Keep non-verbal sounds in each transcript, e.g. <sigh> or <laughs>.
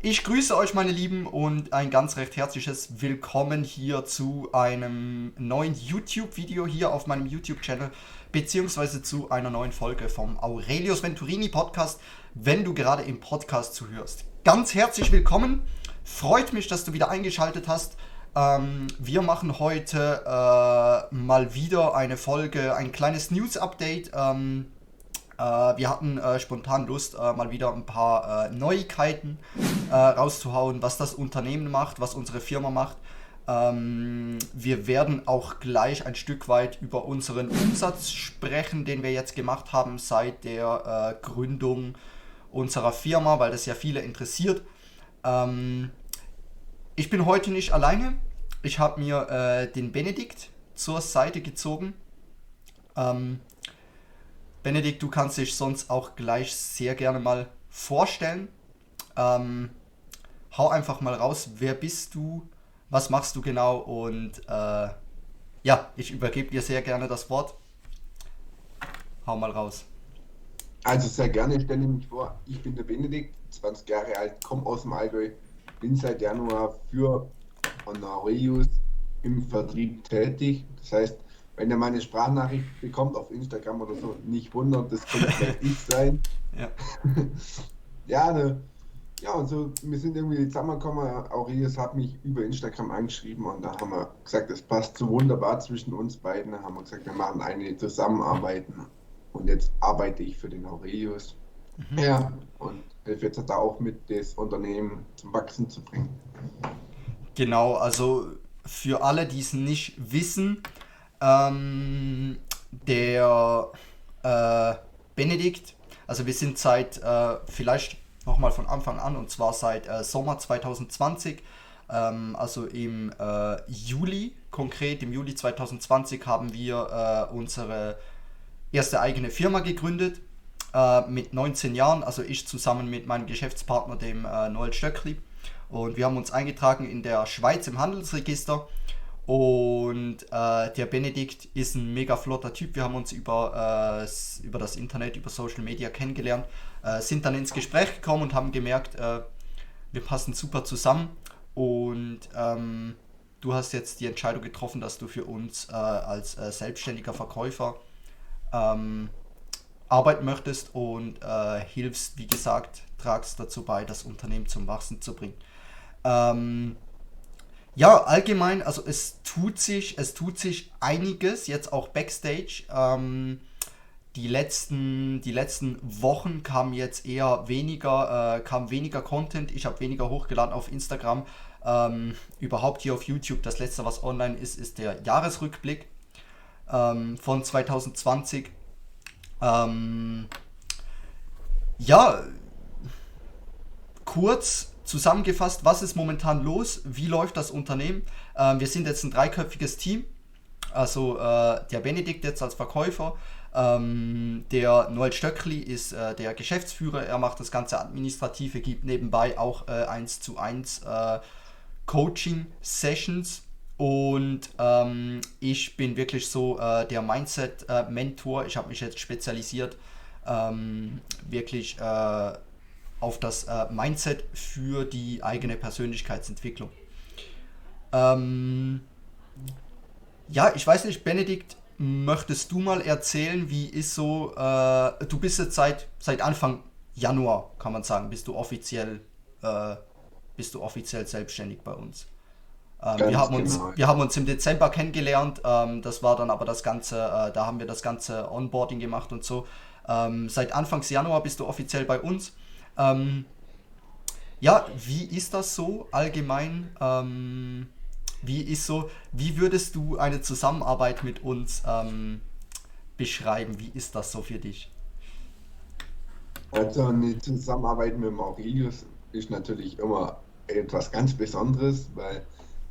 Ich grüße euch, meine Lieben, und ein ganz recht herzliches Willkommen hier zu einem neuen YouTube-Video hier auf meinem YouTube-Channel, beziehungsweise zu einer neuen Folge vom Aurelius Venturini Podcast, wenn du gerade im Podcast zuhörst. Ganz herzlich willkommen, freut mich, dass du wieder eingeschaltet hast. Ähm, wir machen heute äh, mal wieder eine Folge, ein kleines News-Update. Ähm, äh, wir hatten äh, spontan Lust, äh, mal wieder ein paar äh, Neuigkeiten äh, rauszuhauen, was das Unternehmen macht, was unsere Firma macht. Ähm, wir werden auch gleich ein Stück weit über unseren Umsatz sprechen, den wir jetzt gemacht haben seit der äh, Gründung unserer Firma, weil das ja viele interessiert. Ähm, ich bin heute nicht alleine. Ich habe mir äh, den Benedikt zur Seite gezogen. Ähm, Benedikt, du kannst dich sonst auch gleich sehr gerne mal vorstellen. Ähm, hau einfach mal raus, wer bist du, was machst du genau und äh, ja, ich übergebe dir sehr gerne das Wort. Hau mal raus. Also sehr gerne, stelle ich mich vor, ich bin der Benedikt, 20 Jahre alt, komme aus dem Allgäu, bin seit Januar für Honorius im Vertrieb tätig. Das heißt, wenn ihr meine Sprachnachricht bekommt auf Instagram oder so, nicht wundern, das könnte vielleicht ich sein. <laughs> Ja. <laughs> ja, ne, ja, und so, wir sind irgendwie zusammengekommen. Aurelius hat mich über Instagram angeschrieben und da haben wir gesagt, es passt so wunderbar zwischen uns beiden. Da haben wir gesagt, wir machen eine Zusammenarbeiten. Und jetzt arbeite ich für den Aurelius. Mhm. Ja, und helfe jetzt da auch mit, das Unternehmen zum Wachsen zu bringen. Genau, also für alle, die es nicht wissen, ähm, der äh, Benedikt, also wir sind seit äh, vielleicht nochmal von Anfang an und zwar seit äh, Sommer 2020, ähm, also im äh, Juli konkret, im Juli 2020 haben wir äh, unsere erste eigene Firma gegründet äh, mit 19 Jahren, also ich zusammen mit meinem Geschäftspartner, dem Noel Stöckli. Und wir haben uns eingetragen in der Schweiz im Handelsregister und äh, der Benedikt ist ein mega flotter Typ. Wir haben uns über, äh, über das Internet, über Social Media kennengelernt, äh, sind dann ins Gespräch gekommen und haben gemerkt, äh, wir passen super zusammen. Und ähm, du hast jetzt die Entscheidung getroffen, dass du für uns äh, als äh, selbstständiger Verkäufer ähm, arbeiten möchtest und hilfst, wie gesagt, tragst dazu bei, das Unternehmen zum Wachsen zu bringen. Ähm, ja, allgemein, also es tut sich, es tut sich einiges, jetzt auch Backstage. Ähm, die letzten, die letzten Wochen kam jetzt eher weniger, äh, kam weniger Content. Ich habe weniger hochgeladen auf Instagram. Ähm, überhaupt hier auf YouTube. Das letzte, was online ist, ist der Jahresrückblick ähm, von 2020. Ähm, ja, kurz Zusammengefasst, was ist momentan los? Wie läuft das Unternehmen? Ähm, wir sind jetzt ein dreiköpfiges Team. Also äh, der Benedikt jetzt als Verkäufer, ähm, der Noel Stöckli ist äh, der Geschäftsführer, er macht das ganze Administrative, gibt nebenbei auch äh, 1 zu 1 äh, Coaching-Sessions und ähm, ich bin wirklich so äh, der Mindset-Mentor. ich habe mich jetzt spezialisiert, ähm, wirklich äh, auf das äh, Mindset für die eigene Persönlichkeitsentwicklung. Ähm, ja, ich weiß nicht, Benedikt, möchtest du mal erzählen, wie ist so, äh, du bist jetzt seit, seit Anfang Januar, kann man sagen, bist du offiziell, äh, bist du offiziell selbstständig bei uns. Ähm, wir, haben uns, genau. wir haben uns im Dezember kennengelernt, ähm, das war dann aber das Ganze, äh, da haben wir das ganze Onboarding gemacht und so. Ähm, seit Anfangs Januar bist du offiziell bei uns. Ähm, ja, wie ist das so allgemein? Ähm, wie ist so, wie würdest du eine Zusammenarbeit mit uns ähm, beschreiben? Wie ist das so für dich? Also eine Zusammenarbeit mit dem ist natürlich immer etwas ganz Besonderes, weil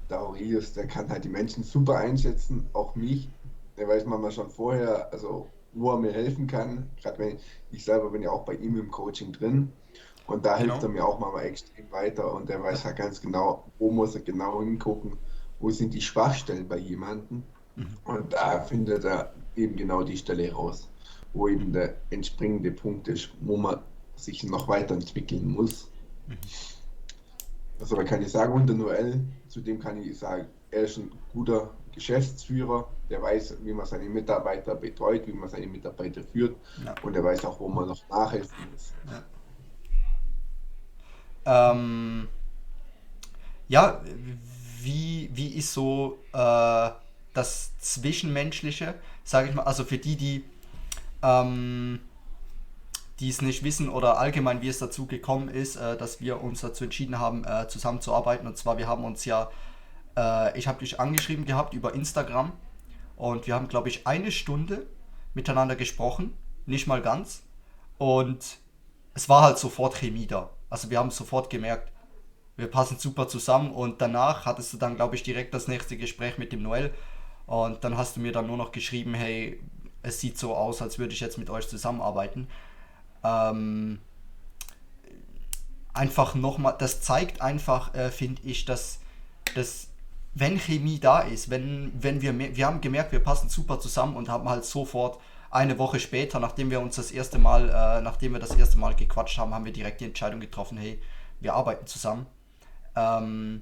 der Aurelius, der kann halt die Menschen super einschätzen, auch mich. Der weiß manchmal schon vorher, also wo er mir helfen kann. Gerade wenn ich, selber bin ja auch bei ihm im Coaching drin. Und da genau. hilft er mir auch mal extrem weiter und er weiß ja ganz genau, wo muss er genau hingucken, wo sind die Schwachstellen bei jemandem. Mhm. Und da findet er eben genau die Stelle raus, wo eben der entspringende Punkt ist, wo man sich noch weiterentwickeln muss. Mhm. Also man kann ich sagen, unter Noel, zudem kann ich sagen, er ist ein guter Geschäftsführer, der weiß, wie man seine Mitarbeiter betreut, wie man seine Mitarbeiter führt ja. und er weiß auch, wo man noch nachhelfen muss. Ja, ähm, ja wie, wie ist so äh, das Zwischenmenschliche, sage ich mal, also für die, die ähm, die es nicht wissen oder allgemein, wie es dazu gekommen ist, äh, dass wir uns dazu entschieden haben, äh, zusammenzuarbeiten. Und zwar, wir haben uns ja, äh, ich habe dich angeschrieben gehabt über Instagram und wir haben, glaube ich, eine Stunde miteinander gesprochen, nicht mal ganz. Und es war halt sofort Chemie da. Also wir haben sofort gemerkt, wir passen super zusammen und danach hattest du dann, glaube ich, direkt das nächste Gespräch mit dem Noel und dann hast du mir dann nur noch geschrieben, hey, es sieht so aus, als würde ich jetzt mit euch zusammenarbeiten ähm, einfach nochmal, das zeigt einfach, äh, finde ich, dass, dass wenn Chemie da ist, wenn, wenn wir, wir haben gemerkt, wir passen super zusammen und haben halt sofort eine Woche später, nachdem wir uns das erste Mal, äh, nachdem wir das erste Mal gequatscht haben, haben wir direkt die Entscheidung getroffen, hey, wir arbeiten zusammen. Ähm,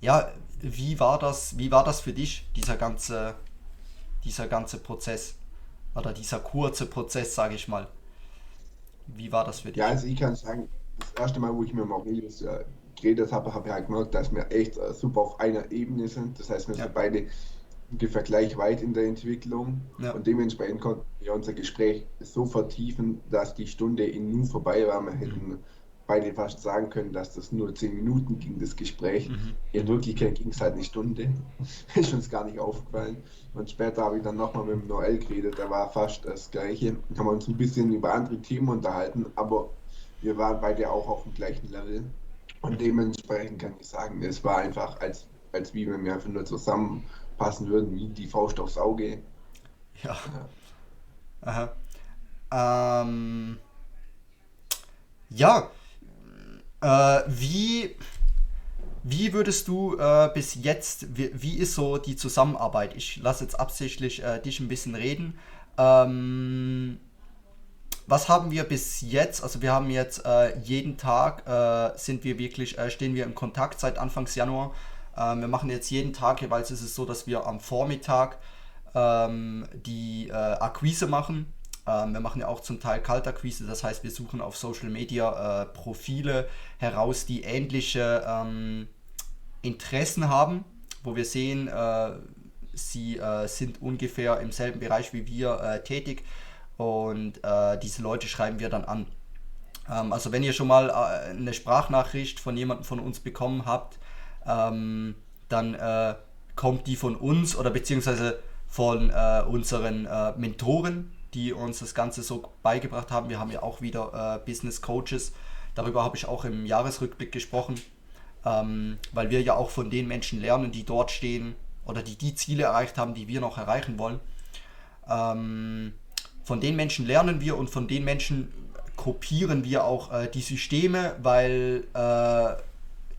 ja, wie war das, wie war das für dich, dieser ganze, dieser ganze Prozess? Oder dieser kurze Prozess, sage ich mal. Wie war das für dich? Ja, also ich kann sagen, das erste Mal, wo ich mit Maurice äh, geredet habe, habe ich halt gemerkt, dass wir echt äh, super auf einer Ebene sind. Das heißt, wir ja. sind beide ungefähr gleich weit in der Entwicklung ja. und dementsprechend konnten wir unser Gespräch so vertiefen, dass die Stunde in Nu vorbei war. Wir hätten mhm beide fast sagen können, dass das nur zehn Minuten ging, das Gespräch. Mhm. In Wirklichkeit ging es halt eine Stunde. <laughs> ist uns gar nicht aufgefallen. Und später habe ich dann nochmal mit dem Noel geredet, da war fast das Gleiche. Haben wir uns ein bisschen über andere Themen unterhalten, aber wir waren beide auch auf dem gleichen Level. Und dementsprechend kann ich sagen, es war einfach, als, als wie wenn wir einfach nur zusammenpassen würden, wie die Faust aufs Auge. Ja. ja. Aha. Ähm, ja, äh, wie, wie würdest du äh, bis jetzt, wie, wie, ist so die Zusammenarbeit? Ich lasse jetzt absichtlich äh, dich ein bisschen reden. Ähm, was haben wir bis jetzt? Also wir haben jetzt äh, jeden Tag äh, sind wir wirklich, äh, stehen wir in Kontakt seit Anfangs Januar. Ähm, wir machen jetzt jeden Tag, jeweils ist es so, dass wir am Vormittag ähm, die Akquise machen ähm, wir machen ja auch zum Teil Kaltakquise, das heißt, wir suchen auf Social Media äh, Profile heraus, die ähnliche ähm, Interessen haben, wo wir sehen, äh, sie äh, sind ungefähr im selben Bereich wie wir äh, tätig und äh, diese Leute schreiben wir dann an. Ähm, also wenn ihr schon mal äh, eine Sprachnachricht von jemandem von uns bekommen habt, ähm, dann kommt die von uns oder beziehungsweise von unseren Mentoren die uns das Ganze so beigebracht haben. Wir haben ja auch wieder äh, Business Coaches. Darüber habe ich auch im Jahresrückblick gesprochen, ähm, weil wir ja auch von den Menschen lernen, die dort stehen oder die die Ziele erreicht haben, die wir noch erreichen wollen. Ähm, von den Menschen lernen wir und von den Menschen kopieren wir auch äh, die Systeme, weil äh,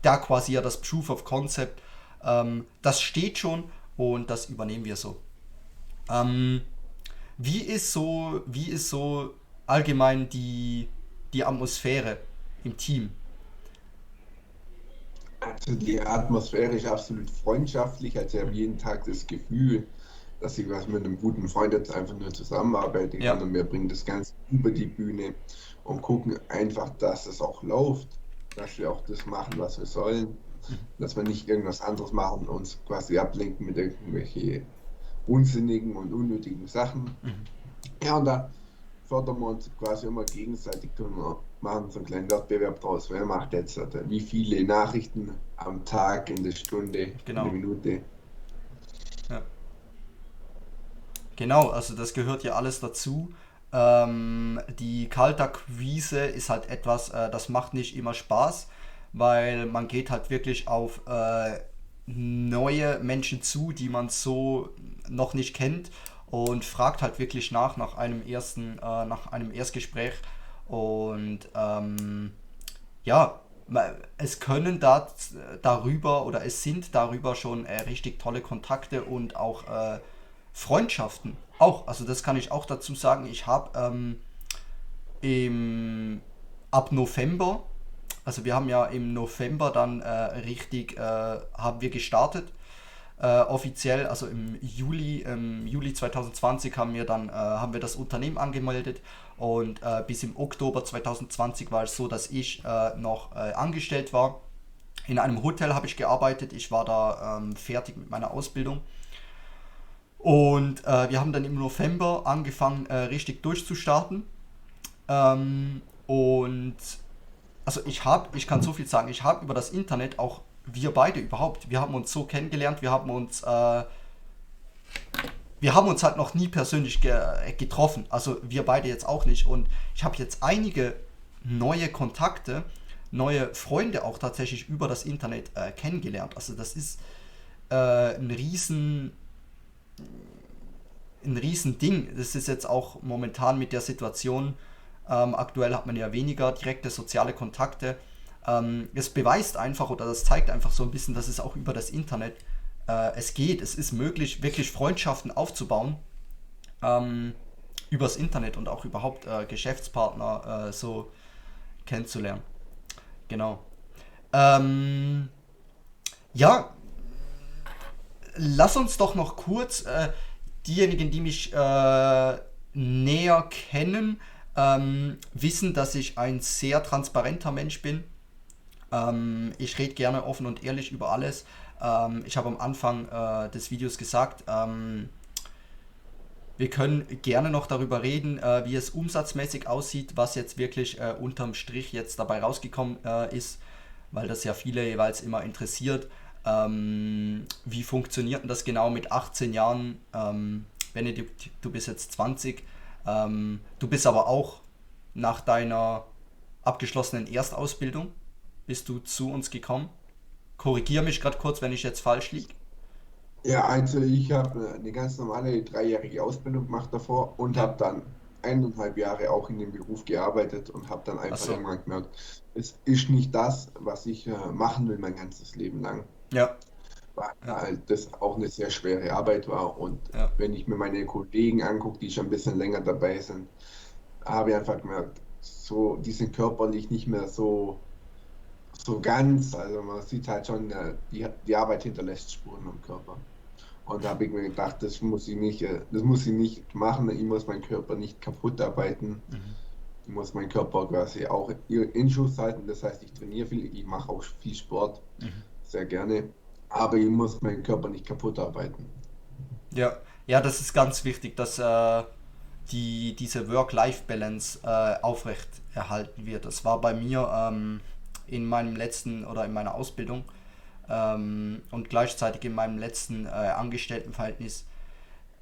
da quasi ja das Proof of Concept, ähm, das steht schon und das übernehmen wir so. Ähm, wie ist so, wie ist so allgemein die, die Atmosphäre im Team? Also die Atmosphäre ist absolut freundschaftlich. Also ich habe jeden Tag das Gefühl, dass ich was mit einem guten Freund jetzt einfach nur zusammenarbeiten kann ja. und wir bringen das Ganze über die Bühne und gucken einfach, dass es auch läuft, dass wir auch das machen, was wir sollen, mhm. dass wir nicht irgendwas anderes machen und uns quasi ablenken mit irgendwelchen unsinnigen und unnötigen Sachen. Mhm. Ja, und da fördern wir uns quasi immer gegenseitig und machen so einen kleinen Wettbewerb draus. Wer macht jetzt wie viele Nachrichten am Tag, in der Stunde, genau. in der Minute? Ja. Genau, also das gehört ja alles dazu. Ähm, die Kaltakquise ist halt etwas, äh, das macht nicht immer Spaß, weil man geht halt wirklich auf äh, neue Menschen zu, die man so noch nicht kennt und fragt halt wirklich nach nach einem ersten, äh, nach einem Erstgespräch und ähm, ja, es können da, darüber oder es sind darüber schon äh, richtig tolle Kontakte und auch äh, Freundschaften. Auch, also das kann ich auch dazu sagen. Ich habe ähm, ab November also wir haben ja im November dann äh, richtig, äh, haben wir gestartet. Äh, offiziell, also im Juli, im Juli 2020 haben wir dann äh, haben wir das Unternehmen angemeldet und äh, bis im Oktober 2020 war es so, dass ich äh, noch angestellt war. In einem Hotel habe ich gearbeitet. Ich war da ähm, fertig mit meiner Ausbildung. Und wir haben dann im November angefangen, richtig durchzustarten. Ähm, und also ich habe, ich kann so viel sagen, ich habe über das Internet auch wir beide überhaupt, wir haben uns so kennengelernt, wir haben uns, äh, wir haben uns halt noch nie persönlich ge getroffen, also wir beide jetzt auch nicht. Und ich habe jetzt einige neue Kontakte, neue Freunde auch tatsächlich über das Internet äh, kennengelernt. Also das ist äh, ein riesen ein riesen Ding. Das ist jetzt auch momentan mit der Situation ähm, aktuell hat man ja weniger direkte soziale Kontakte. Ähm, es beweist einfach oder das zeigt einfach so ein bisschen, dass es auch über das Internet äh, es geht. Es ist möglich, wirklich Freundschaften aufzubauen ähm, übers Internet und auch überhaupt äh, Geschäftspartner äh, so kennenzulernen. Genau. Ähm, ja, lass uns doch noch kurz äh, diejenigen, die mich äh, näher kennen, ähm, wissen, dass ich ein sehr transparenter Mensch bin. Ähm, ich rede gerne offen und ehrlich über alles. Ähm, ich habe am Anfang äh, des Videos gesagt, ähm, wir können gerne noch darüber reden, äh, wie es umsatzmäßig aussieht, was jetzt wirklich äh, unterm Strich jetzt dabei rausgekommen äh, ist, weil das ja viele jeweils immer interessiert. Ähm, wie funktioniert denn das genau mit 18 Jahren? Ähm, Benedikt, du bist jetzt 20 ähm, du bist aber auch nach deiner abgeschlossenen Erstausbildung, bist du zu uns gekommen. Korrigiere mich gerade kurz, wenn ich jetzt falsch liege. Ja, also ich habe eine ganz normale dreijährige Ausbildung gemacht davor und habe dann eineinhalb Jahre auch in dem Beruf gearbeitet und habe dann einfach so. irgendwann gemerkt, es ist nicht das, was ich äh, machen will mein ganzes Leben lang. Ja weil ja. halt das auch eine sehr schwere Arbeit war. Und ja. wenn ich mir meine Kollegen angucke, die schon ein bisschen länger dabei sind, habe ich einfach gemerkt, so, die sind körperlich nicht mehr so, so ganz. Also man sieht halt schon, äh, die, die Arbeit hinterlässt Spuren am Körper. Und da habe ich mir gedacht, das muss ich nicht, äh, das muss ich nicht machen, ich muss meinen Körper nicht kaputt arbeiten. Mhm. Ich muss meinen Körper quasi auch in Schuss halten. Das heißt, ich trainiere viel, ich mache auch viel Sport, mhm. Sehr gerne aber ich muss meinen Körper nicht kaputt arbeiten. Ja, ja, das ist ganz wichtig, dass äh, die, diese Work-Life-Balance äh, aufrecht erhalten wird. Das war bei mir ähm, in meinem letzten oder in meiner Ausbildung ähm, und gleichzeitig in meinem letzten äh, Angestelltenverhältnis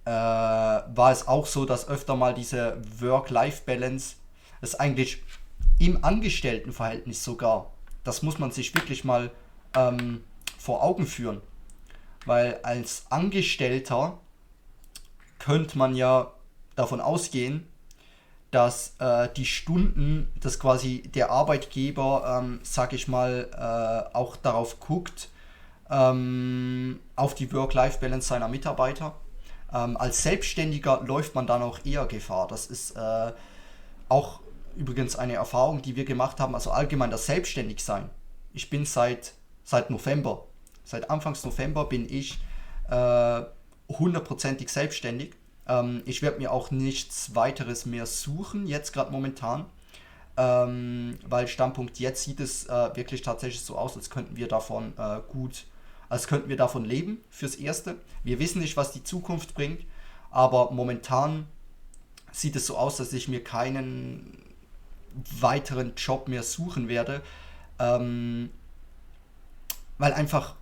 äh, war es auch so, dass öfter mal diese Work-Life-Balance, das eigentlich im Angestelltenverhältnis sogar, das muss man sich wirklich mal ähm, vor Augen führen. Weil als Angestellter könnte man ja davon ausgehen, dass äh, die Stunden, dass quasi der Arbeitgeber, ähm, sag ich mal, äh, auch darauf guckt, ähm, auf die Work-Life-Balance seiner Mitarbeiter. Ähm, als Selbstständiger läuft man dann auch eher Gefahr. Das ist äh, auch übrigens eine Erfahrung, die wir gemacht haben, also allgemein das Selbstständigsein. Ich bin seit, seit November Seit Anfangs November bin ich äh, hundertprozentig selbstständig. Ähm, ich werde mir auch nichts weiteres mehr suchen, jetzt gerade momentan. Ähm, weil Standpunkt jetzt sieht es äh, wirklich tatsächlich so aus, als könnten wir davon äh, gut, als könnten wir davon leben fürs Erste. Wir wissen nicht, was die Zukunft bringt, aber momentan sieht es so aus, dass ich mir keinen weiteren Job mehr suchen werde, ähm, weil einfach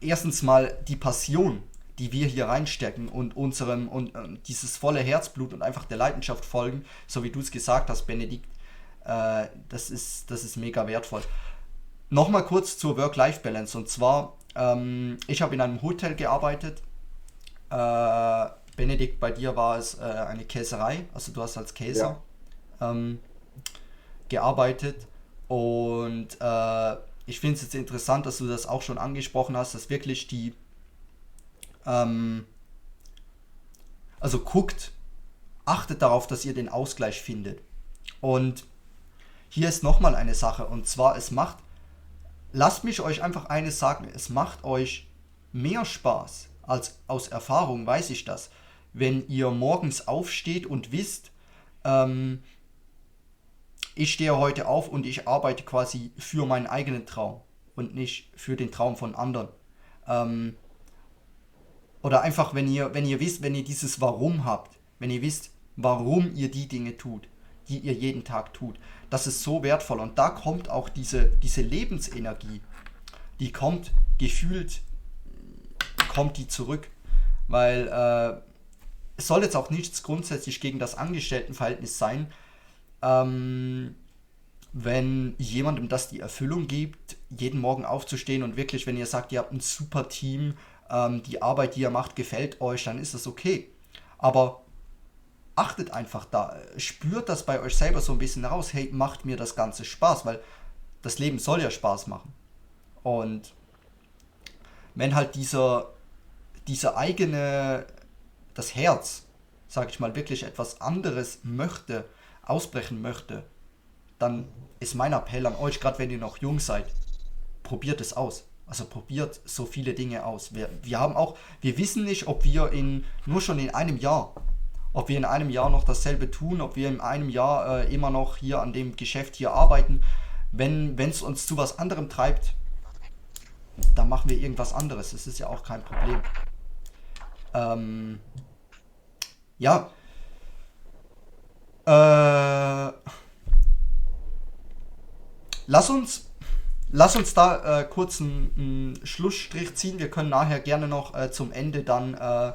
erstens mal die Passion, die wir hier reinstecken und unserem und äh, dieses volle Herzblut und einfach der Leidenschaft folgen, so wie du es gesagt hast, Benedikt, äh, das, ist, das ist mega wertvoll. Nochmal kurz zur Work-Life-Balance und zwar, ähm, ich habe in einem Hotel gearbeitet. Äh, Benedikt, bei dir war es äh, eine Käserei, also du hast als Käser ja. ähm, gearbeitet und äh, ich finde es jetzt interessant, dass du das auch schon angesprochen hast, dass wirklich die, ähm, also guckt, achtet darauf, dass ihr den Ausgleich findet. Und hier ist nochmal eine Sache und zwar es macht, lasst mich euch einfach eines sagen, es macht euch mehr Spaß als aus Erfahrung weiß ich das, wenn ihr morgens aufsteht und wisst, ähm, ich stehe heute auf und ich arbeite quasi für meinen eigenen Traum und nicht für den Traum von anderen. Ähm, oder einfach, wenn ihr, wenn ihr wisst, wenn ihr dieses Warum habt, wenn ihr wisst, warum ihr die Dinge tut, die ihr jeden Tag tut, das ist so wertvoll. Und da kommt auch diese, diese Lebensenergie, die kommt gefühlt, kommt die zurück. Weil äh, es soll jetzt auch nichts grundsätzlich gegen das Angestelltenverhältnis sein. Ähm, wenn jemandem das die Erfüllung gibt, jeden Morgen aufzustehen und wirklich, wenn ihr sagt, ihr habt ein super Team, ähm, die Arbeit, die ihr macht, gefällt euch, dann ist das okay. Aber achtet einfach da, spürt das bei euch selber so ein bisschen raus, hey, macht mir das Ganze Spaß, weil das Leben soll ja Spaß machen. Und wenn halt dieser, dieser eigene, das Herz, sag ich mal, wirklich etwas anderes möchte, ausbrechen möchte, dann ist mein Appell an euch, gerade wenn ihr noch jung seid, probiert es aus. Also probiert so viele Dinge aus. Wir, wir haben auch, wir wissen nicht, ob wir in nur schon in einem Jahr, ob wir in einem Jahr noch dasselbe tun, ob wir in einem Jahr äh, immer noch hier an dem Geschäft hier arbeiten. Wenn es uns zu was anderem treibt, dann machen wir irgendwas anderes. Das ist ja auch kein Problem. Ähm, ja. Lass uns lass uns da äh, kurz einen, einen, Schlussstrich ziehen. Wir können nachher gerne noch äh, zum Ende dann. Äh,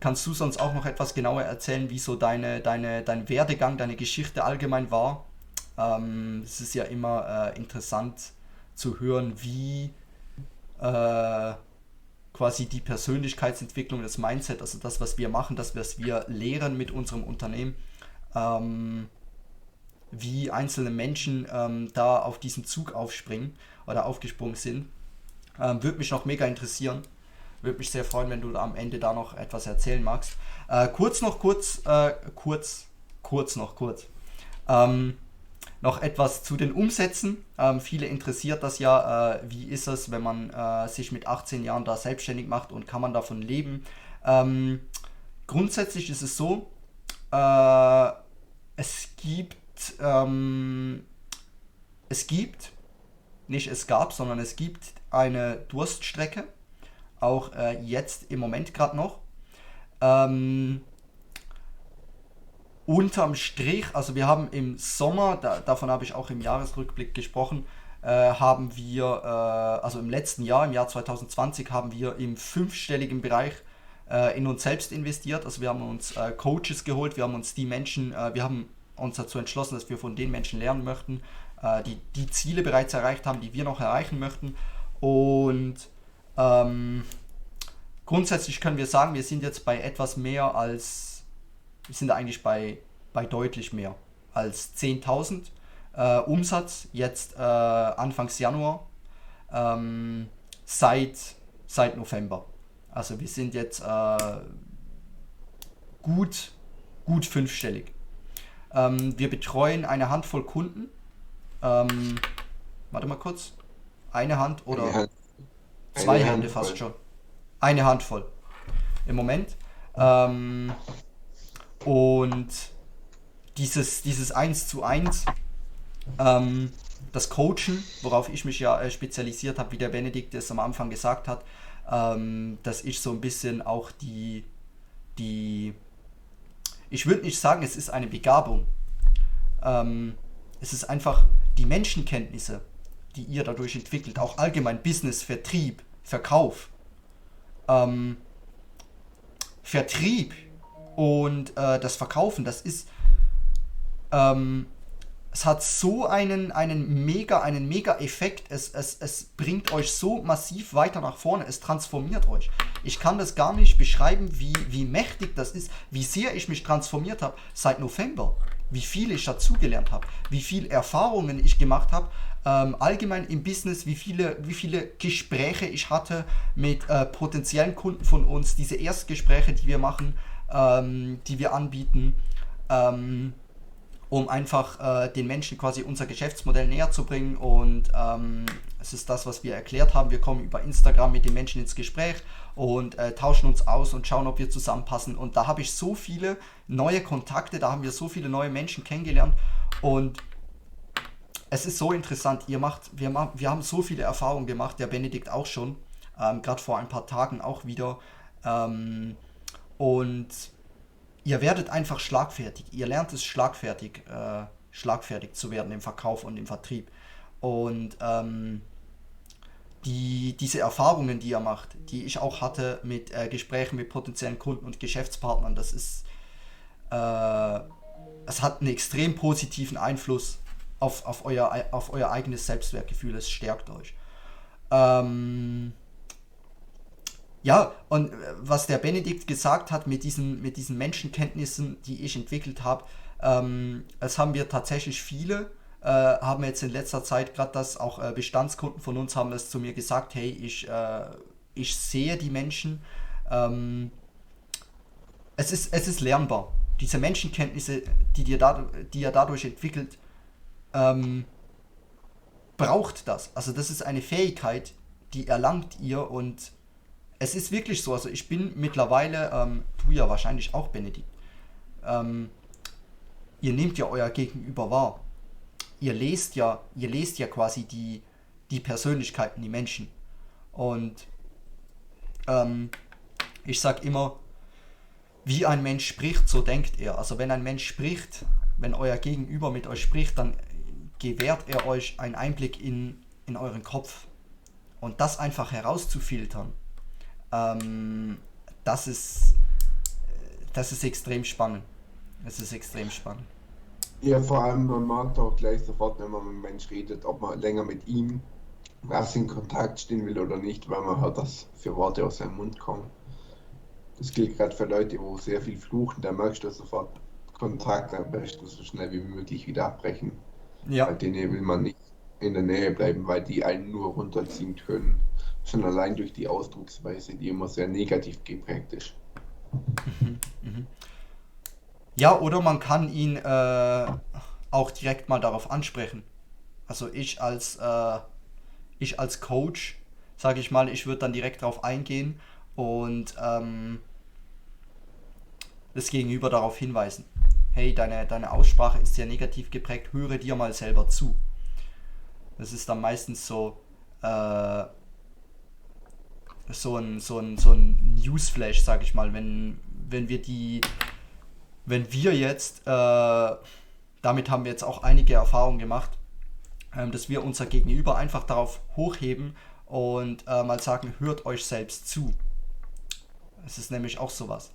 kannst du sonst auch noch etwas genauer erzählen, wie so deine, deine, dein Werdegang, deine Geschichte allgemein war? Ähm, es ist ja immer äh, interessant zu hören, wie äh, quasi die Persönlichkeitsentwicklung, das Mindset, also das, was wir machen, das, was wir lehren mit unserem Unternehmen. Ähm, wie einzelne Menschen ähm, da auf diesen Zug aufspringen oder aufgesprungen sind. Ähm, Würde mich noch mega interessieren. Würde mich sehr freuen, wenn du am Ende da noch etwas erzählen magst. Äh, kurz noch, kurz, äh, kurz, kurz noch, kurz. Ähm, noch etwas zu den Umsätzen. Ähm, viele interessiert das ja, äh, wie ist es, wenn man äh, sich mit 18 Jahren da selbstständig macht und kann man davon leben. Ähm, grundsätzlich ist es so, äh, es gibt ähm, es gibt, nicht es gab, sondern es gibt eine Durststrecke, auch äh, jetzt im Moment gerade noch. Ähm, unterm Strich, also wir haben im Sommer, da, davon habe ich auch im Jahresrückblick gesprochen, äh, haben wir, äh, also im letzten Jahr, im Jahr 2020, haben wir im fünfstelligen Bereich äh, in uns selbst investiert. Also wir haben uns äh, Coaches geholt, wir haben uns die Menschen, äh, wir haben uns dazu entschlossen, dass wir von den Menschen lernen möchten, äh, die die Ziele bereits erreicht haben, die wir noch erreichen möchten. Und ähm, grundsätzlich können wir sagen, wir sind jetzt bei etwas mehr als, wir sind eigentlich bei, bei deutlich mehr als 10.000 äh, Umsatz, jetzt äh, Anfangs Januar, ähm, seit, seit November. Also wir sind jetzt äh, gut, gut fünfstellig. Ähm, wir betreuen eine Handvoll Kunden. Ähm, warte mal kurz. Eine Hand oder eine Hand. zwei eine Hände Handvoll. fast schon. Eine Handvoll im Moment. Ähm, und dieses, dieses 1 zu 1, ähm, das Coachen, worauf ich mich ja äh, spezialisiert habe, wie der Benedikt es am Anfang gesagt hat, ähm, dass ich so ein bisschen auch die, die ich würde nicht sagen, es ist eine Begabung. Ähm, es ist einfach die Menschenkenntnisse, die ihr dadurch entwickelt, auch allgemein Business, Vertrieb, Verkauf. Ähm, Vertrieb und äh, das Verkaufen, das ist ähm, es hat so einen, einen mega, einen mega Effekt. Es, es, es bringt euch so massiv weiter nach vorne. Es transformiert euch. Ich kann das gar nicht beschreiben, wie, wie mächtig das ist, wie sehr ich mich transformiert habe seit November. Wie viel ich dazugelernt habe, wie viele Erfahrungen ich gemacht habe, ähm, allgemein im Business, wie viele, wie viele Gespräche ich hatte mit äh, potenziellen Kunden von uns, diese Erstgespräche, die wir machen, ähm, die wir anbieten. Ähm, um einfach äh, den Menschen quasi unser Geschäftsmodell näher zu bringen. Und ähm, es ist das, was wir erklärt haben. Wir kommen über Instagram mit den Menschen ins Gespräch und äh, tauschen uns aus und schauen, ob wir zusammenpassen. Und da habe ich so viele neue Kontakte, da haben wir so viele neue Menschen kennengelernt. Und es ist so interessant. Ihr macht, wir, wir haben so viele Erfahrungen gemacht, der Benedikt auch schon, ähm, gerade vor ein paar Tagen auch wieder. Ähm, und ihr werdet einfach schlagfertig. Ihr lernt es schlagfertig, äh, schlagfertig zu werden im Verkauf und im Vertrieb. Und ähm, die, diese Erfahrungen, die ihr macht, die ich auch hatte mit äh, Gesprächen mit potenziellen Kunden und Geschäftspartnern, das ist, äh, es hat einen extrem positiven Einfluss auf, auf, euer, auf euer eigenes Selbstwertgefühl. Es stärkt euch. Ähm, ja, und äh, was der Benedikt gesagt hat mit diesen, mit diesen Menschenkenntnissen, die ich entwickelt habe, ähm, es haben wir tatsächlich viele, äh, haben jetzt in letzter Zeit gerade das, auch äh, Bestandskunden von uns haben es zu mir gesagt, hey, ich, äh, ich sehe die Menschen, ähm, es, ist, es ist lernbar. Diese Menschenkenntnisse, die, dir da, die ihr dadurch entwickelt, ähm, braucht das. Also das ist eine Fähigkeit, die erlangt ihr und es ist wirklich so, also ich bin mittlerweile, ähm, du ja wahrscheinlich auch, Benedikt, ähm, ihr nehmt ja euer Gegenüber wahr. Ihr lest ja, ihr lest ja quasi die, die Persönlichkeiten, die Menschen. Und ähm, ich sag immer, wie ein Mensch spricht, so denkt er. Also wenn ein Mensch spricht, wenn euer Gegenüber mit euch spricht, dann gewährt er euch einen Einblick in, in euren Kopf. Und das einfach herauszufiltern, ähm, das ist das ist extrem spannend. Es ist extrem spannend. Ja, vor allem man merkt auch gleich sofort, wenn man mit einem Mensch redet, ob man länger mit ihm was in Kontakt stehen will oder nicht, weil man hört, dass für Worte aus seinem Mund kommen. Das gilt gerade für Leute, wo sehr viel fluchen, da merkst du sofort Kontakt am besten so schnell wie möglich wieder abbrechen. Ja. Bei denen will man nicht in der Nähe bleiben, weil die einen nur runterziehen können. Schon allein durch die Ausdrucksweise, die immer sehr negativ geprägt ist. Ja, oder man kann ihn äh, auch direkt mal darauf ansprechen. Also ich als, äh, ich als Coach, sage ich mal, ich würde dann direkt darauf eingehen und ähm, das Gegenüber darauf hinweisen. Hey, deine, deine Aussprache ist sehr negativ geprägt, höre dir mal selber zu. Das ist dann meistens so, äh, so ein, so ein, so ein Newsflash, sag ich mal, wenn, wenn wir die, wenn wir jetzt, äh, damit haben wir jetzt auch einige Erfahrungen gemacht, ähm, dass wir unser Gegenüber einfach darauf hochheben und äh, mal sagen, hört euch selbst zu. Es ist nämlich auch sowas.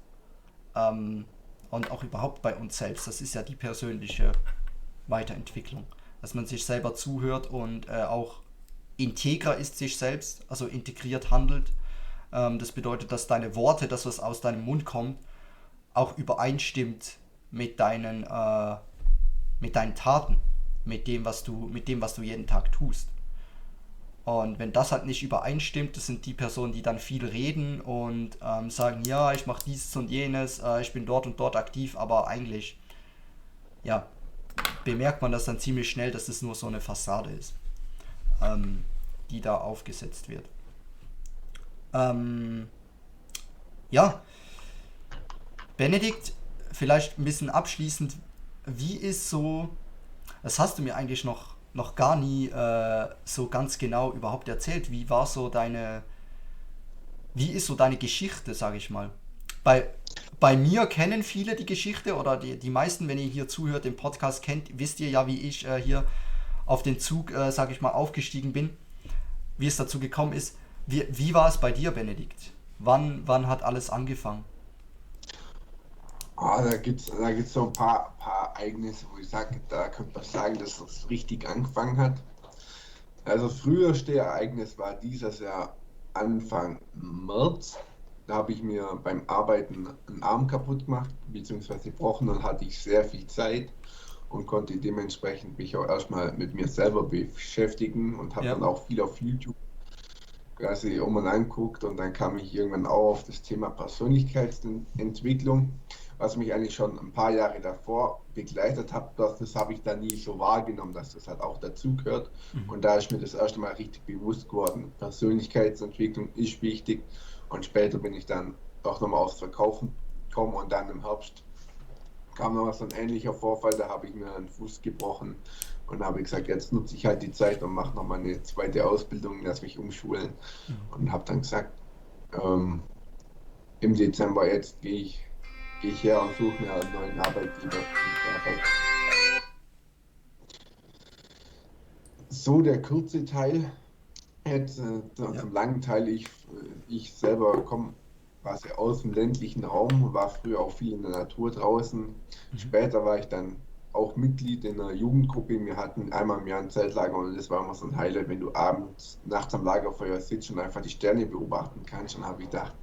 Ähm, und auch überhaupt bei uns selbst. Das ist ja die persönliche Weiterentwicklung. Dass man sich selber zuhört und äh, auch integer ist sich selbst, also integriert handelt ähm, das bedeutet, dass deine Worte, das, was aus deinem Mund kommt, auch übereinstimmt mit deinen, äh, mit deinen Taten, mit dem, was du, mit dem, was du jeden Tag tust. Und wenn das halt nicht übereinstimmt, das sind die Personen, die dann viel reden und ähm, sagen, ja, ich mache dieses und jenes, äh, ich bin dort und dort aktiv, aber eigentlich, ja, bemerkt man das dann ziemlich schnell, dass es nur so eine Fassade ist, ähm, die da aufgesetzt wird. Ähm, ja, Benedikt, vielleicht ein bisschen abschließend, wie ist so, das hast du mir eigentlich noch, noch gar nie äh, so ganz genau überhaupt erzählt, wie war so deine, wie ist so deine Geschichte, sage ich mal. Bei, bei mir kennen viele die Geschichte oder die, die meisten, wenn ihr hier zuhört, den Podcast kennt, wisst ihr ja, wie ich äh, hier auf den Zug, äh, sage ich mal, aufgestiegen bin, wie es dazu gekommen ist. Wie, wie war es bei dir, Benedikt? Wann, wann hat alles angefangen? Ah, da gibt es da gibt's so ein paar, paar Ereignisse, wo ich sage, da könnte man sagen, dass es richtig angefangen hat. Also das früheste Ereignis war dieses Jahr Anfang März. Da habe ich mir beim Arbeiten einen Arm kaputt gemacht, beziehungsweise gebrochen. Dann hatte ich sehr viel Zeit und konnte dementsprechend mich auch erstmal mit mir selber beschäftigen und habe ja. dann auch viel auf YouTube quasi um und anguckt und dann kam ich irgendwann auch auf das Thema Persönlichkeitsentwicklung was mich eigentlich schon ein paar Jahre davor begleitet hat, das, das habe ich da nie so wahrgenommen, dass das halt auch dazugehört. Mhm. Und da ist mir das erste Mal richtig bewusst geworden. Persönlichkeitsentwicklung ist wichtig. Und später bin ich dann auch nochmal aufs Verkaufen gekommen und dann im Herbst kam noch so ein ähnlicher Vorfall, da habe ich mir einen Fuß gebrochen und habe gesagt, jetzt nutze ich halt die Zeit und mache nochmal eine zweite Ausbildung, lass mich umschulen mhm. und habe dann gesagt, ähm, im Dezember jetzt gehe ich, geh ich her und suche mir einen neuen Arbeitgeber. So der kurze Teil. Jetzt, äh, zum ja. langen Teil, ich, ich selber komme quasi aus dem ländlichen Raum, war früher auch viel in der Natur draußen. Mhm. Später war ich dann auch Mitglied in einer Jugendgruppe. Wir hatten einmal im Jahr ein Zeltlager und das war immer so ein Highlight, wenn du abends, nachts am Lagerfeuer sitzt und einfach die Sterne beobachten kannst. Und habe ich gedacht,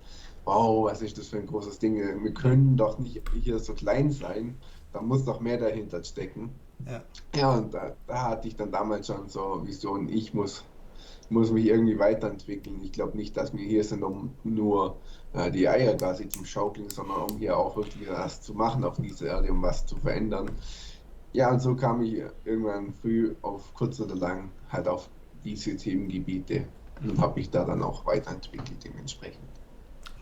wow, was ist das für ein großes Ding? Wir können doch nicht hier so klein sein, da muss doch mehr dahinter stecken. Ja, ja und da, da hatte ich dann damals schon so Vision, ich muss, muss mich irgendwie weiterentwickeln. Ich glaube nicht, dass wir hier sind, um nur äh, die Eier quasi zum Schaukeln, sondern um hier auch wirklich was zu machen auf dieser Erde, um was zu verändern. Ja, und so kam ich irgendwann früh auf kurz oder lang halt auf diese Themengebiete und habe mich da dann auch weiterentwickelt dementsprechend.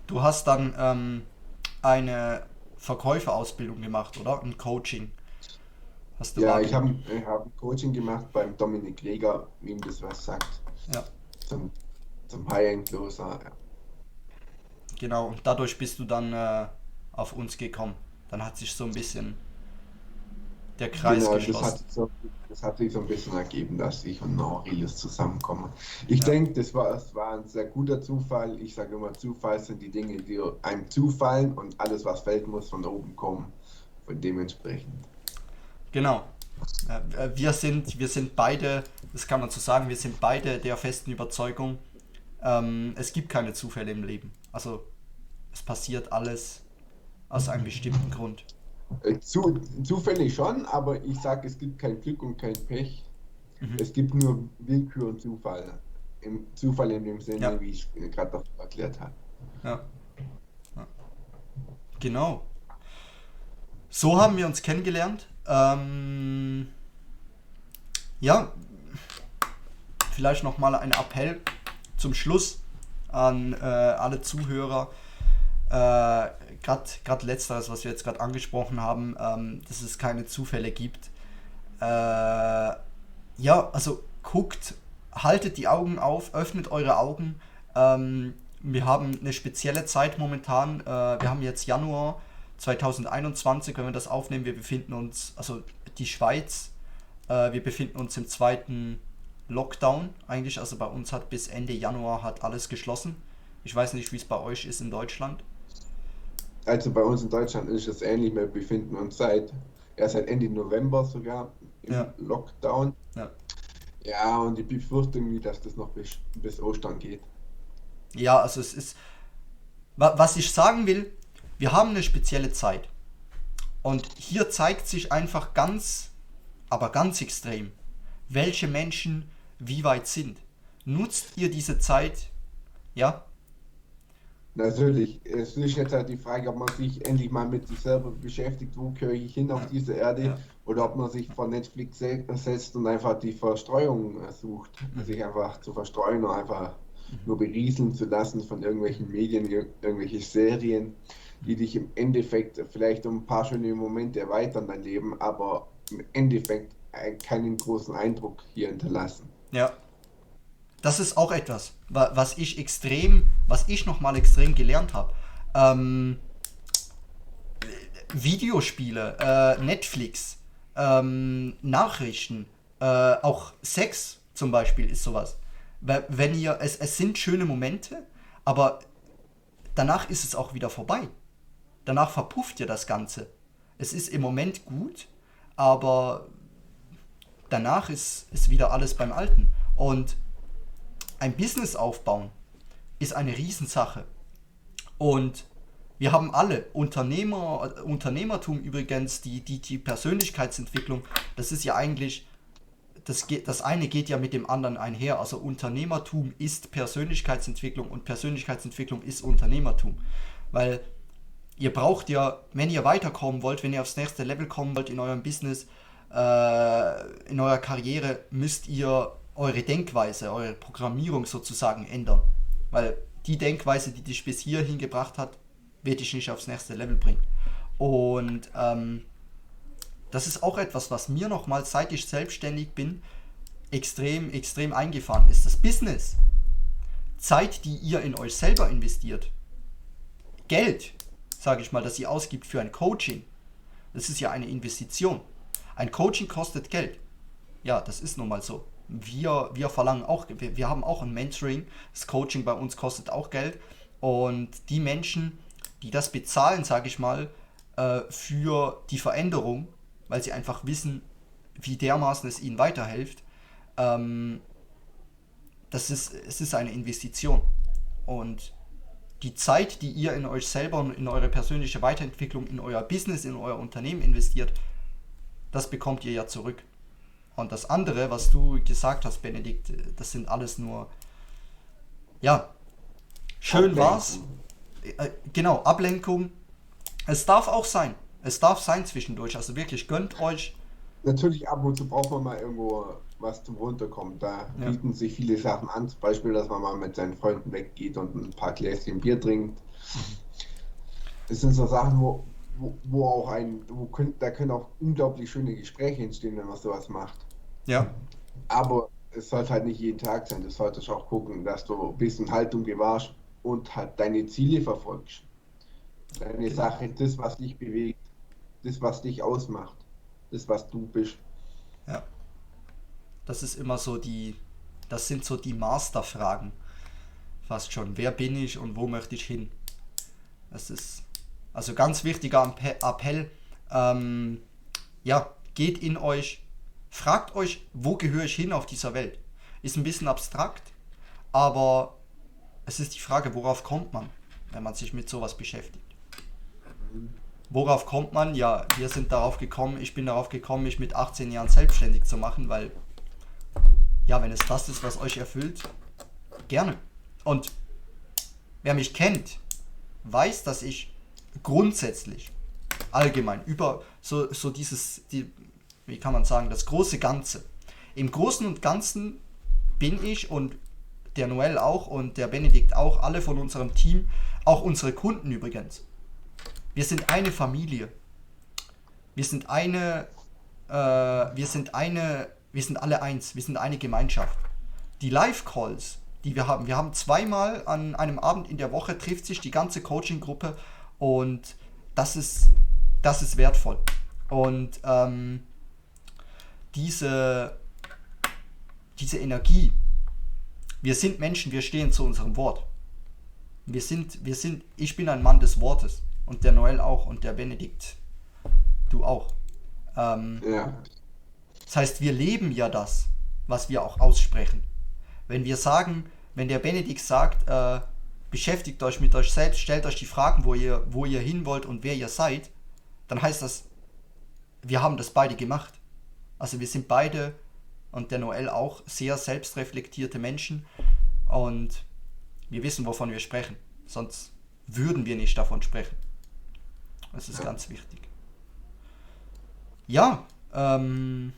Du hast dann ähm, eine Verkäuferausbildung gemacht, oder? Ein Coaching. Hast du ja, ich habe hab ein Coaching gemacht beim Dominik Reger, wie ihm das was sagt. Ja. Zum, zum High-End-Loser. Ja. Genau, und dadurch bist du dann äh, auf uns gekommen. Dann hat sich so ein bisschen der Kreis genau, geschlossen. Das hat, so, das hat, sich so ein bisschen ergeben, dass ich und Aurelius zusammenkommen. Ich ja. denke, das war, das war ein sehr guter Zufall. Ich sage immer, Zufall sind die Dinge, die einem zufallen und alles, was fällt, muss von oben kommen. Von dementsprechend. Genau. Äh, wir sind, wir sind beide, das kann man so sagen, wir sind beide der festen Überzeugung, ähm, es gibt keine Zufälle im Leben. Also es passiert alles aus einem bestimmten Grund. Äh, zu, zufällig schon, aber ich sage, es gibt kein Glück und kein Pech. Mhm. Es gibt nur Willkür und Zufall. Im Zufall in dem Sinne, ja. wie ich gerade erklärt habe. Ja. ja. Genau. So haben wir uns kennengelernt. Ähm, ja, vielleicht nochmal ein Appell zum Schluss an äh, alle Zuhörer äh, gerade letzteres, was wir jetzt gerade angesprochen haben, ähm, dass es keine Zufälle gibt. Äh, ja, also guckt, haltet die Augen auf, öffnet eure Augen. Ähm, wir haben eine spezielle Zeit momentan. Äh, wir haben jetzt Januar 2021, wenn wir das aufnehmen. Wir befinden uns, also die Schweiz, äh, wir befinden uns im zweiten Lockdown eigentlich. Also bei uns hat bis Ende Januar hat alles geschlossen. Ich weiß nicht, wie es bei euch ist in Deutschland. Also bei uns in Deutschland ist es ähnlich. Wir befinden uns seit, ja, seit Ende November sogar im ja. Lockdown. Ja. ja, und ich befürchte irgendwie, dass das noch bis, bis Ostern geht. Ja, also es ist, was ich sagen will, wir haben eine spezielle Zeit. Und hier zeigt sich einfach ganz, aber ganz extrem, welche Menschen wie weit sind. Nutzt ihr diese Zeit, ja, Natürlich. Es ist jetzt halt die Frage, ob man sich endlich mal mit sich selber beschäftigt, wo gehöre ich hin auf diese Erde, ja. oder ob man sich vor Netflix setzt und einfach die Verstreuung sucht, mhm. sich einfach zu verstreuen und einfach mhm. nur berieseln zu lassen von irgendwelchen Medien, irgendwelche Serien, die dich im Endeffekt vielleicht um ein paar schöne Momente erweitern dein Leben, aber im Endeffekt keinen großen Eindruck hier hinterlassen. Ja, das ist auch etwas, was ich extrem, was ich nochmal extrem gelernt habe. Ähm, Videospiele, äh, Netflix, ähm, Nachrichten, äh, auch Sex zum Beispiel ist sowas. Wenn ihr, es, es sind schöne Momente, aber danach ist es auch wieder vorbei. Danach verpufft ihr das Ganze. Es ist im Moment gut, aber danach ist, ist wieder alles beim Alten. Und ein Business aufbauen ist eine Riesensache. Und wir haben alle Unternehmer, Unternehmertum übrigens, die, die, die Persönlichkeitsentwicklung, das ist ja eigentlich, das, geht, das eine geht ja mit dem anderen einher. Also Unternehmertum ist Persönlichkeitsentwicklung und Persönlichkeitsentwicklung ist Unternehmertum. Weil ihr braucht ja, wenn ihr weiterkommen wollt, wenn ihr aufs nächste Level kommen wollt in eurem Business, äh, in eurer Karriere, müsst ihr eure Denkweise, eure Programmierung sozusagen ändern. Weil die Denkweise, die dich bis hierhin gebracht hat, wird dich nicht aufs nächste Level bringen. Und ähm, das ist auch etwas, was mir nochmal, seit ich selbstständig bin, extrem, extrem eingefahren ist. Das Business. Zeit, die ihr in euch selber investiert. Geld, sage ich mal, das ihr ausgibt für ein Coaching. Das ist ja eine Investition. Ein Coaching kostet Geld. Ja, das ist nun mal so. Wir, wir verlangen auch, wir, wir haben auch ein Mentoring. Das Coaching bei uns kostet auch Geld. Und die Menschen, die das bezahlen, sage ich mal, äh, für die Veränderung, weil sie einfach wissen, wie dermaßen es ihnen weiterhilft, ähm, das ist, es ist eine Investition. Und die Zeit, die ihr in euch selber und in eure persönliche Weiterentwicklung, in euer Business, in euer Unternehmen investiert, das bekommt ihr ja zurück. Und das andere, was du gesagt hast, Benedikt, das sind alles nur, ja, schön Ablenkung. war's. Äh, genau, Ablenkung. Es darf auch sein. Es darf sein zwischendurch. Also wirklich, gönnt euch. Natürlich, ab und zu braucht man mal irgendwo was zum Runterkommen. Da ja. bieten sich viele Sachen an. Zum Beispiel, dass man mal mit seinen Freunden weggeht und ein paar Gläschen Bier trinkt. Das sind so Sachen, wo, wo, wo auch ein, wo könnt, da können auch unglaublich schöne Gespräche entstehen, wenn man sowas macht. Ja. Aber es sollte halt nicht jeden Tag sein. Du solltest auch gucken, dass du ein bisschen Haltung gewahrst und halt deine Ziele verfolgst. Deine Sache, das, was dich bewegt, das, was dich ausmacht, das, was du bist. Ja. Das ist immer so die, das sind so die Masterfragen. Fast schon. Wer bin ich und wo möchte ich hin? Das ist also ganz wichtiger Appell. Ähm, ja, geht in euch, fragt euch, wo gehöre ich hin auf dieser Welt? Ist ein bisschen abstrakt, aber es ist die Frage, worauf kommt man, wenn man sich mit sowas beschäftigt? Worauf kommt man? Ja, wir sind darauf gekommen, ich bin darauf gekommen, mich mit 18 Jahren selbstständig zu machen, weil ja, wenn es das ist, was euch erfüllt, gerne. Und wer mich kennt, weiß, dass ich grundsätzlich, allgemein, über so, so dieses, die, wie kann man sagen, das große Ganze. Im Großen und Ganzen bin ich und der Noel auch und der Benedikt auch, alle von unserem Team, auch unsere Kunden übrigens. Wir sind eine Familie. Wir sind eine, äh, wir sind eine wir sind alle eins, wir sind eine Gemeinschaft. Die Live-Calls, die wir haben, wir haben zweimal an einem Abend in der Woche trifft sich die ganze Coaching-Gruppe und das ist, das ist wertvoll. Und ähm, diese, diese Energie, wir sind Menschen, wir stehen zu unserem Wort. Wir sind, wir sind, ich bin ein Mann des Wortes und der Noel auch und der Benedikt, du auch. Ähm, ja. Das heißt, wir leben ja das, was wir auch aussprechen. Wenn wir sagen, wenn der Benedikt sagt, äh, beschäftigt euch mit euch selbst, stellt euch die Fragen, wo ihr, wo ihr hin wollt und wer ihr seid, dann heißt das, wir haben das beide gemacht. Also wir sind beide und der Noel auch sehr selbstreflektierte Menschen und wir wissen, wovon wir sprechen. Sonst würden wir nicht davon sprechen. Das ist ganz wichtig. Ja, ähm,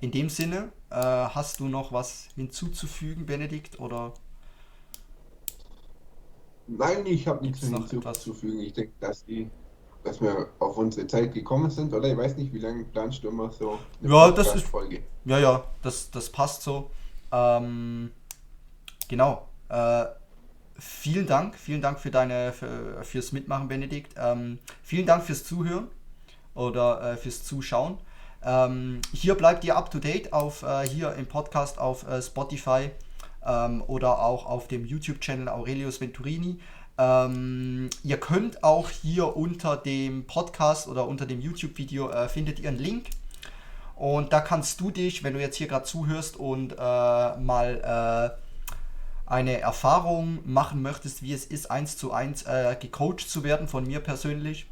in dem Sinne, äh, hast du noch was hinzuzufügen, Benedikt, oder? Nein, ich habe nichts hinzuzufügen. Ich denke, dass die dass wir auf unsere Zeit gekommen sind, oder? Ich weiß nicht, wie lange planst du immer so ja, das ist, Folge? Ja, ja, das, das passt so. Ähm, genau. Äh, vielen Dank, vielen Dank für deine für, fürs Mitmachen, Benedikt. Ähm, vielen Dank fürs Zuhören oder äh, fürs Zuschauen. Ähm, hier bleibt ihr up to date auf äh, hier im Podcast auf äh, Spotify ähm, oder auch auf dem YouTube-Channel Aurelius Venturini. Ähm, ihr könnt auch hier unter dem Podcast oder unter dem YouTube-Video äh, findet ihr einen Link. Und da kannst du dich, wenn du jetzt hier gerade zuhörst und äh, mal äh, eine Erfahrung machen möchtest, wie es ist, eins zu eins äh, gecoacht zu werden von mir persönlich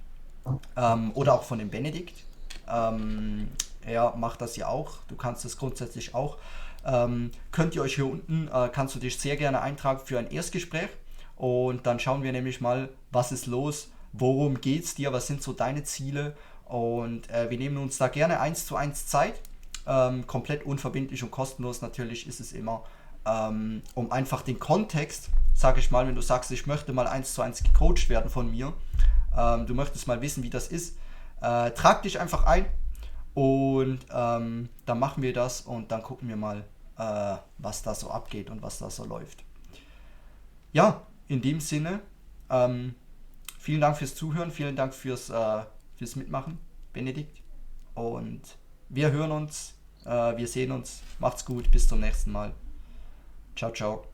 ähm, oder auch von dem Benedikt ähm, er macht das ja auch. Du kannst das grundsätzlich auch. Ähm, könnt ihr euch hier unten, äh, kannst du dich sehr gerne eintragen für ein Erstgespräch Und dann schauen wir nämlich mal, was ist los, worum geht es dir, was sind so deine Ziele. Und äh, wir nehmen uns da gerne eins zu eins Zeit. Ähm, komplett unverbindlich und kostenlos natürlich ist es immer, ähm, um einfach den Kontext, sage ich mal, wenn du sagst, ich möchte mal eins zu eins gecoacht werden von mir, ähm, du möchtest mal wissen, wie das ist, äh, trag dich einfach ein und ähm, dann machen wir das und dann gucken wir mal, äh, was da so abgeht und was da so läuft. Ja, in dem Sinne, ähm, vielen Dank fürs Zuhören, vielen Dank fürs, äh, fürs Mitmachen, Benedikt. Und wir hören uns, äh, wir sehen uns. Macht's gut, bis zum nächsten Mal. Ciao, ciao.